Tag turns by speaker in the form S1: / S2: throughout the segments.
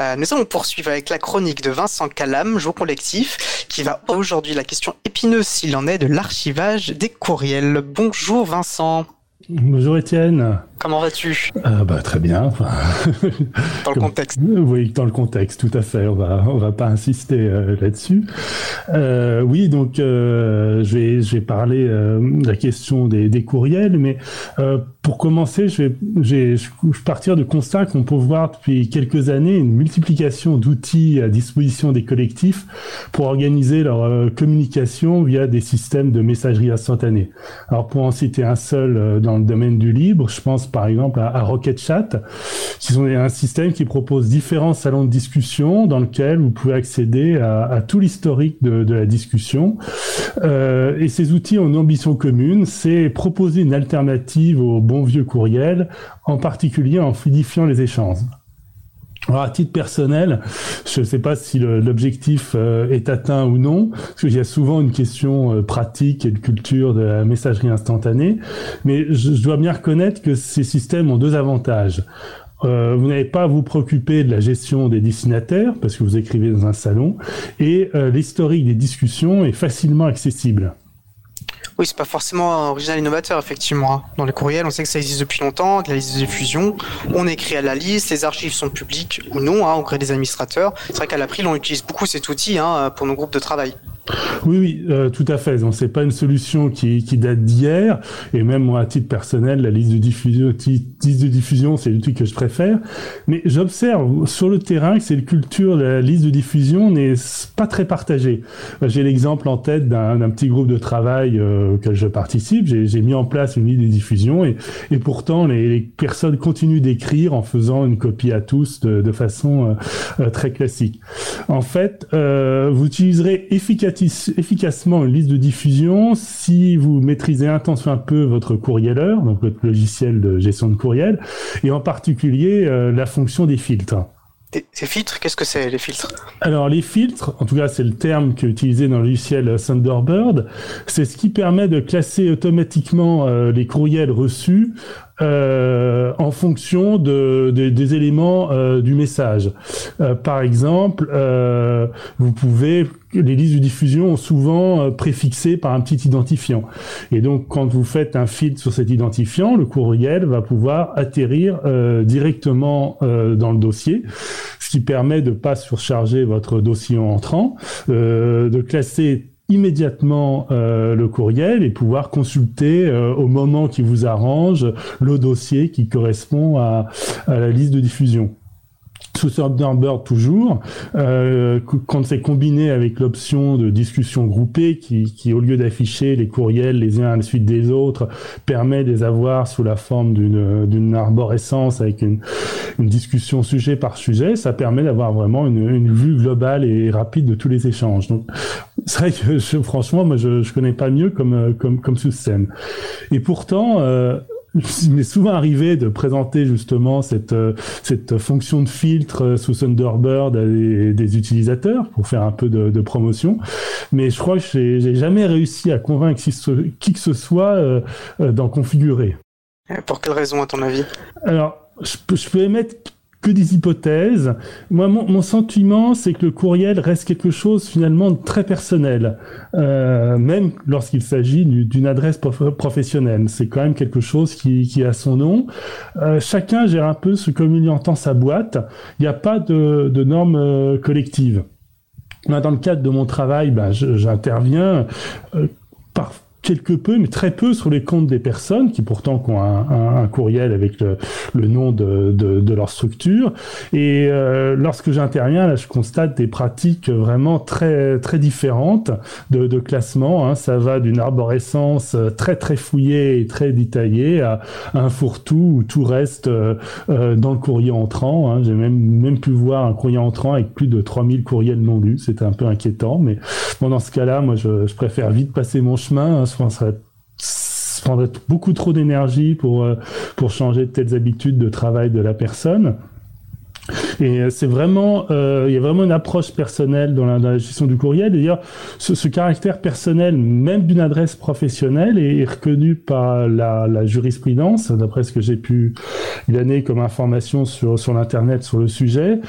S1: Euh, nous allons poursuivre avec la chronique de Vincent Calam, Jour collectif, qui va aujourd'hui la question épineuse s'il en est de l'archivage des courriels. Bonjour Vincent.
S2: Bonjour Étienne.
S1: Comment vas-tu
S2: euh, bah, Très bien.
S1: dans le contexte.
S2: Oui, dans le contexte, tout à fait. On va, on va pas insister euh, là-dessus. Euh, oui, donc je, vais, je vais parler de la question des, des courriels, mais pour commencer, je vais, je vais partir du constat qu'on peut voir depuis quelques années une multiplication d'outils à disposition des collectifs pour organiser leur communication via des systèmes de messagerie instantanée. Alors pour en citer un seul dans le domaine du libre, je pense par exemple à, Rocket Chat, qui sont un système qui propose différents salons de discussion dans lequel vous pouvez accéder à, tout l'historique de, la discussion. Euh, et ces outils ont une ambition commune, c'est proposer une alternative au bon vieux courriel, en particulier en fluidifiant les échanges. Alors, à titre personnel, je ne sais pas si l'objectif euh, est atteint ou non, parce qu'il y a souvent une question euh, pratique et de culture de la messagerie instantanée, mais je, dois bien reconnaître que ces systèmes ont deux avantages. Euh, vous n'avez pas à vous préoccuper de la gestion des destinataires, parce que vous écrivez dans un salon, et l'historique des discussions est facilement accessible.
S1: Oui, c'est pas forcément original innovateur, effectivement. Hein. Dans les courriels, on sait que ça existe depuis longtemps, que la liste de diffusion, on écrit à la liste, les archives sont publiques ou non, hein, crée des administrateurs. C'est vrai qu'à l'April, on utilise beaucoup cet outil hein, pour nos groupes de travail.
S2: Oui, oui, euh, tout à fait. Donc c'est pas une solution qui, qui date d'hier. Et même moi, à titre personnel, la liste de diffusion, liste de diffusion, c'est l'outil que je préfère. Mais j'observe sur le terrain que cette culture de la liste de diffusion n'est pas très partagée. J'ai l'exemple en tête d'un petit groupe de travail euh, auquel je participe. J'ai mis en place une liste de diffusion et, et pourtant les, les personnes continuent d'écrire en faisant une copie à tous de, de façon euh, euh très classique. En fait, euh, vous utiliserez efficacement une liste de diffusion si vous maîtrisez un temps soit un peu votre courrieleur, donc votre logiciel de gestion de courriel, et en particulier euh, la fonction des filtres.
S1: Ces filtres, qu'est-ce que c'est les filtres?
S2: Alors les filtres, en tout cas c'est le terme qui est utilisé dans le logiciel Thunderbird, c'est ce qui permet de classer automatiquement euh, les courriels reçus euh, en fonction de, des éléments euh, du message. Par exemple, vous pouvez les listes de diffusion ont souvent préfixé par un petit identifiant. Et donc, quand vous faites un filtre sur cet identifiant, le courriel va pouvoir atterrir directement dans le dossier, ce qui permet de pas surcharger votre dossier entrant, de classer immédiatement euh, le courriel et pouvoir consulter euh, au moment qui vous arrange le dossier qui correspond à la liste de diffusion sous Thunderbird toujours, euh, quand c'est combiné avec l'option de discussion groupée qui, qui au lieu d'afficher les courriels les uns à la suite des autres, permet de les avoir sous la forme d'une, d'une arborescence avec une, discussion sujet par sujet, ça permet d'avoir vraiment une, une vue globale et rapide de tous les échanges. Donc, c'est vrai que je, franchement, moi, je, je connais pas mieux comme, comme, comme système. Et pourtant, euh, il m'est souvent arrivé de présenter justement cette, euh, cette fonction de filtre euh, sous Thunderbird à des, utilisateurs pour faire un peu de, promotion. Mais je crois que j'ai jamais réussi à convaincre qui, que ce soit euh, d'en configurer.
S1: Pour quelle raison, à ton avis?
S2: Alors, je peux, je peux émettre que des hypothèses. Moi, mon, sentiment, c'est que le courriel reste quelque chose finalement très personnel, euh, même lorsqu'il s'agit d'une adresse professionnelle. C'est quand même quelque chose qui, a son nom. Euh, chacun gère un peu ce comme il entend sa boîte. Il n'y a pas de, de normes euh, collectives. Dans le cadre de mon travail, ben, j'interviens par quelque peu, mais très peu sur les comptes des personnes qui pourtant ont un, courriel avec le, nom de, leur structure. Et euh, lorsque j'interviens, là, je constate des pratiques vraiment très très différentes de, classement. Hein. Ça va d'une arborescence très très fouillée et très détaillée à, un fourre-tout où tout reste euh, euh, dans le courrier entrant. Hein. J'ai même même pu voir un courrier entrant avec plus de 3000 courriels non lus. C'était un peu inquiétant, mais bon, dans ce cas-là, moi, je, préfère vite passer mon chemin. Hein pense ça prendrait beaucoup trop d'énergie pour, euh, pour changer de telles habitudes de travail de la personne. Et euh, c'est vraiment, euh, il y a vraiment une approche personnelle dans la, gestion du courriel. D'ailleurs, ce, caractère personnel, même d'une adresse professionnelle, est, reconnu par la, la jurisprudence, d'après ce que j'ai pu glaner comme information sur, sur l'internet sur le sujet.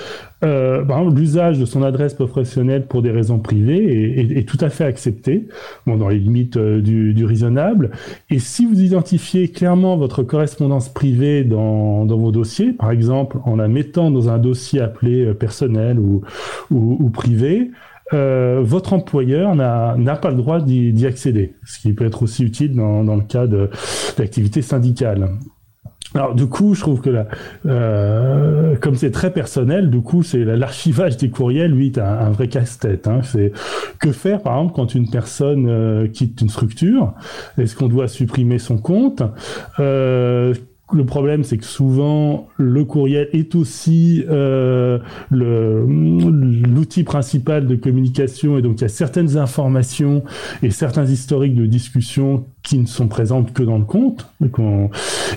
S2: Euh, l'usage de son adresse professionnelle pour des raisons privées est, tout à fait accepté, bon, dans les limites euh, du, du, raisonnable. Et si vous identifiez clairement votre correspondance privée dans, dans, vos dossiers, par exemple en la mettant dans un dossier appelé euh, personnel ou, ou, ou privé, euh, votre employeur n'a pas le droit d'y accéder, ce qui peut être aussi utile dans, dans le cas d'activité syndicale. Alors du coup, je trouve que là, euh, comme c'est très personnel, du coup, c'est l'archivage des courriels, lui, un, un vrai casse-tête. Hein. C'est que faire, par exemple, quand une personne euh, quitte une structure? Est-ce qu'on doit supprimer son compte? Euh, le problème, c'est que souvent, le courriel est aussi euh, l'outil principal de communication, et donc il y a certaines informations et certains historiques de discussion qui ne sont présentes que dans le compte.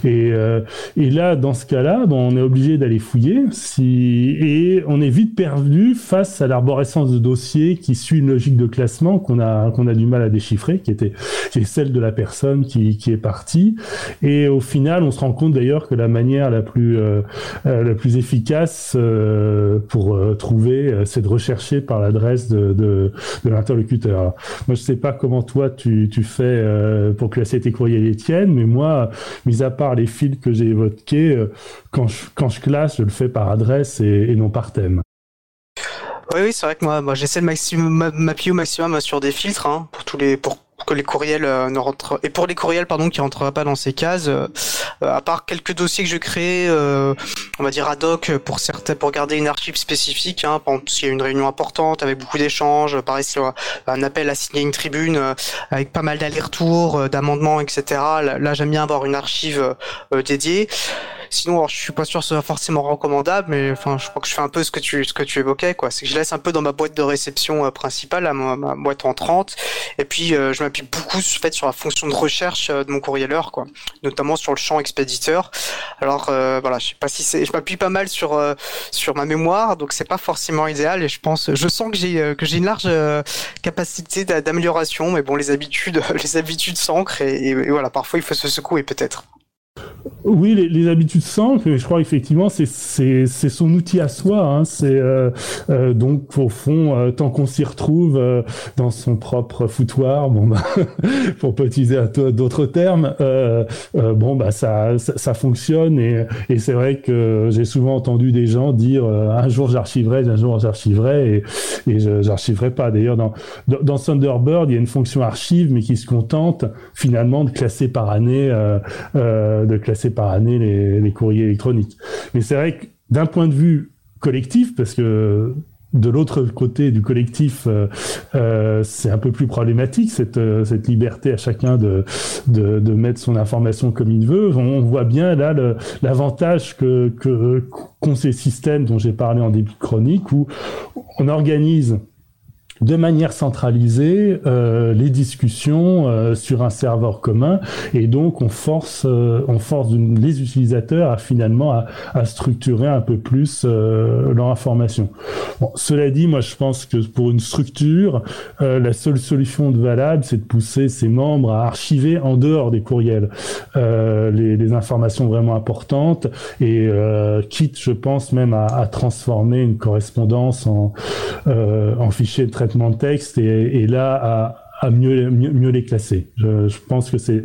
S2: Et, euh, et là, dans ce cas-là, bon, on est obligé d'aller fouiller si, et on est vite perdu face à l'arborescence de dossiers qui suit une logique de classement qu'on a, qu'on a du mal à déchiffrer, qui, était, qui est celle de la personne qui, qui est partie. Et au final, on se rend compte d'ailleurs que la manière la plus, euh, euh la plus efficace euh, pour euh, trouver, c'est de rechercher par l'adresse de, de, de l'interlocuteur. Moi, je sais pas comment toi tu, tu fais pour classer tes courriels et tiennes, mais moi, mis à part les fils que j'ai évoqués, euh, quand je, quand je classe, je le fais par adresse et, non par thème.
S1: Oui, oui, c'est vrai que moi, moi j'essaie de m'appuyer au maximum sur des filtres hein, pour tous les pour que les courriels euh, ne rentrent et pour les courriels pardon qui pas dans ces cases euh, à part quelques dossiers que je crée euh, on va dire ad hoc pour pour garder une archive spécifique hein, s'il y a une réunion importante avec beaucoup d'échanges pareil si un appel à signer une tribune avec pas mal d'allers-retours d'amendements etc là j'aime bien avoir une archive dédiée Sinon, alors, je suis pas sûr que ce soit forcément recommandable, mais enfin, je crois que je fais un peu ce que tu, ce que tu évoquais, quoi. C'est que je laisse un peu dans ma boîte de réception euh, principale, ma, boîte en 30, et puis euh, je m'appuie beaucoup fait, sur la fonction de recherche euh, de mon courrieleur, quoi. Notamment sur le champ expéditeur. Alors voilà, je sais pas si c'est, je m'appuie pas mal sur sur ma mémoire, donc c'est pas forcément idéal, et je pense, je sens que j'ai que j'ai une large capacité d'amélioration, mais bon, les habitudes, les habitudes s'ancrent, et voilà, parfois il faut se secouer peut-être.
S2: Oui, les, les, habitudes simples, je crois effectivement c'est son outil à soi. Hein, c'est euh, euh, donc au fond euh, tant qu'on s'y retrouve euh, dans son propre foutoir, bon bah pour pas utiliser d'autres termes, euh, bon bah ça, ça, ça fonctionne et et c'est vrai que j'ai souvent entendu des gens dire un jour j'archiverai, un jour j'archiverai et et j'archiverai pas. D'ailleurs dans dans Thunderbird il y a une fonction archive mais qui se contente finalement de classer par année de classer par année les, courriers électroniques. Mais c'est vrai que d'un point de vue collectif, parce que de l'autre côté du collectif, euh, euh, c'est un peu plus problématique cette, euh, liberté à chacun de, mettre son information comme il veut. On, voit bien là l'avantage que qu'ont ces systèmes dont j'ai parlé en début chronique où on organise de manière centralisée euh, les discussions euh, sur un serveur commun et donc on force euh, on force les utilisateurs à finalement à, à structurer un peu plus euh, leur information. Bon, cela dit, moi je pense que pour une structure, euh, la seule solution de valable, c'est de pousser ses membres à archiver en dehors des courriels les, les, informations vraiment importantes et quitte, je pense même à, à transformer une correspondance en, en fichier de de texte et, là à, mieux, mieux, les classer. Je, pense que c'est,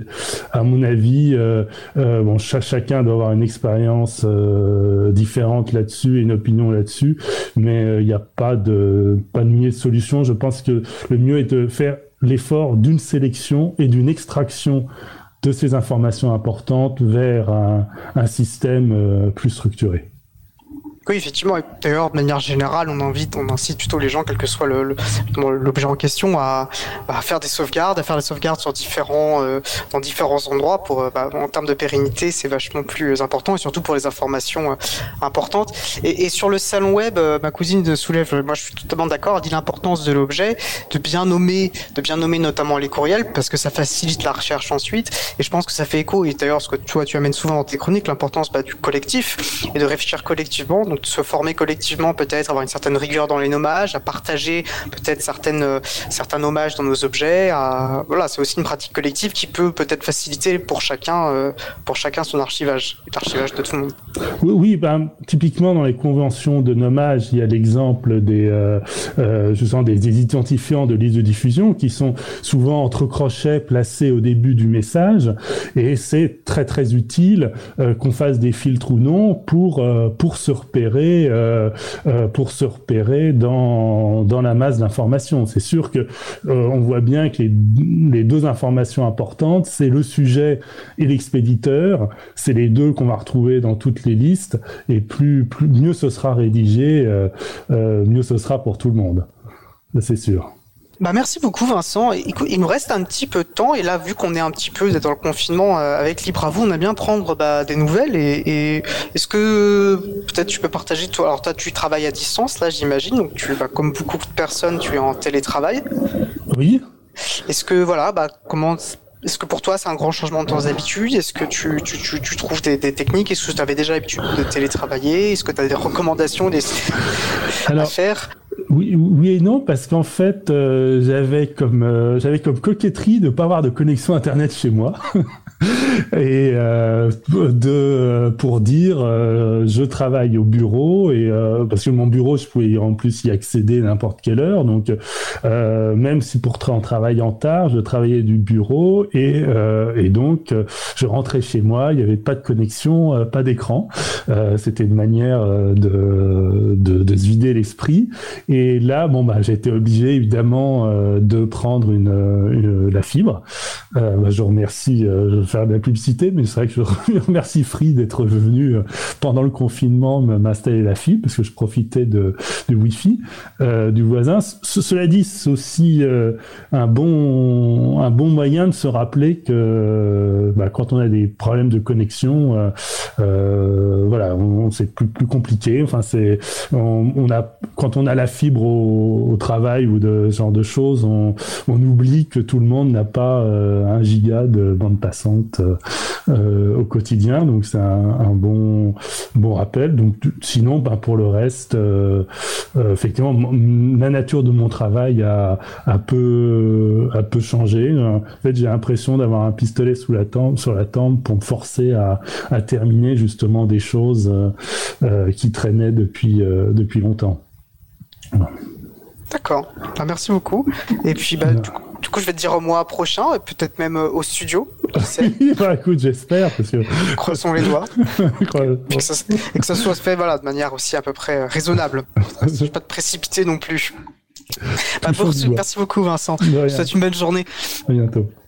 S2: à mon avis, euh, euh, bon, chacun doit avoir une expérience euh, différente là-dessus et une opinion là-dessus, mais il n'y a pas de pas de mieux de solution. Je pense que le mieux est de faire l'effort d'une sélection et d'une extraction de ces informations importantes vers un système plus structuré.
S1: Oui, effectivement. D'ailleurs, de manière générale, on invite, on incite plutôt les gens, quel que soit l'objet en question, à, à, faire des sauvegardes, à faire des sauvegardes sur différents, euh, dans différents endroits. Pour, euh, bah, en termes de pérennité, c'est vachement plus important et surtout pour les informations euh, importantes. Et, et, sur le salon web, ma cousine soulève, moi je suis totalement d'accord, elle dit l'importance de l'objet, de bien nommer, de bien nommer notamment les courriels parce que ça facilite la recherche ensuite. Et je pense que ça fait écho. Et d'ailleurs, ce que toi tu amènes souvent dans tes chroniques, l'importance bah, du collectif et de réfléchir collectivement. Se former collectivement, peut-être avoir une certaine rigueur dans les nommages, à partager peut-être certaines certains nommages dans nos objets. Voilà, c'est aussi une pratique collective qui peut peut-être faciliter pour chacun pour chacun son archivage, l'archivage de tout le monde.
S2: Oui, ben, typiquement dans les conventions de nommage, il y a l'exemple des je sens des, identifiants de liste de diffusion qui sont souvent entre crochets placés au début du message et c'est très très utile euh, qu'on fasse des filtres ou non pour euh, pour se repérer euh, pour se repérer dans dans la masse d'informations. C'est sûr que on voit bien que les, les deux informations importantes, c'est le sujet et l'expéditeur. C'est les deux qu'on va retrouver dans toutes les listes et plus plus mieux ce sera rédigé, mieux ce sera pour tout le monde. C'est sûr.
S1: Bah merci beaucoup Vincent. Écoute, il nous reste un petit peu de temps et là vu qu'on est un petit peu dans le confinement euh, avec Libre à vous, on a bien prendre bah, des nouvelles et, et est-ce que peut-être tu peux partager toi alors toi tu travailles à distance là j'imagine donc tu bah, comme beaucoup de personnes tu es en télétravail.
S2: Oui.
S1: Est-ce que voilà bah comment est-ce que pour toi c'est un grand changement de tes habitudes Est-ce que tu, tu, tu, tu trouves des, des, techniques? Est-ce que tu avais déjà l'habitude de télétravailler? Est-ce que tu as des recommandations des... à faire?
S2: Oui, et non, parce qu'en fait, euh, j'avais comme euh, j'avais comme coquetterie de pas avoir de connexion internet chez moi. et euh, de pour dire euh, je travaille au bureau et euh, parce que mon bureau je pouvais en plus y accéder n'importe quelle heure. Donc même si pour en travaillant tard je travaillais du bureau et et donc je rentrais chez moi il n'y avait pas de connexion pas d'écran. C'était une manière de, de, de se vider l'esprit. Et là bon bah été obligé évidemment de prendre une, une la fibre. Bah, je remercie faire de la publicité, mais c'est vrai que je remercie Free d'être venu euh, pendant le confinement m'installer la fibre parce que je profitais de, de Wi-Fi euh, du voisin. cela dit, c'est aussi euh, un bon un bon moyen de se rappeler que bah, quand on a des problèmes de connexion, voilà, c'est plus compliqué. Enfin, c'est on, a quand on a la fibre au, travail ou de ce genre de choses, on, oublie que tout le monde n'a pas un giga de bande passante au quotidien. Donc c'est un, bon bon rappel. Donc sinon, ben, pour le reste, euh, euh, effectivement, la nature de mon travail a, a peu a peu changé. En fait, j'ai l'impression d'avoir un pistolet sous la tempe, sur la tempe pour me forcer à, à terminer justement des choses qui traînaient depuis depuis longtemps.
S1: D'accord. Ben, merci beaucoup. Et puis, bah, du coup, je vais te dire au mois prochain, et peut-être même euh, au studio.
S2: bah, écoute, j'espère. Parce que...
S1: Croisons les doigts. et, que ça, et, que ça, soit fait voilà, de manière aussi à peu près euh, raisonnable. Je ne pas te précipiter non plus. Bah, merci beaucoup, Vincent. Je te souhaite une bonne journée.
S2: À bientôt.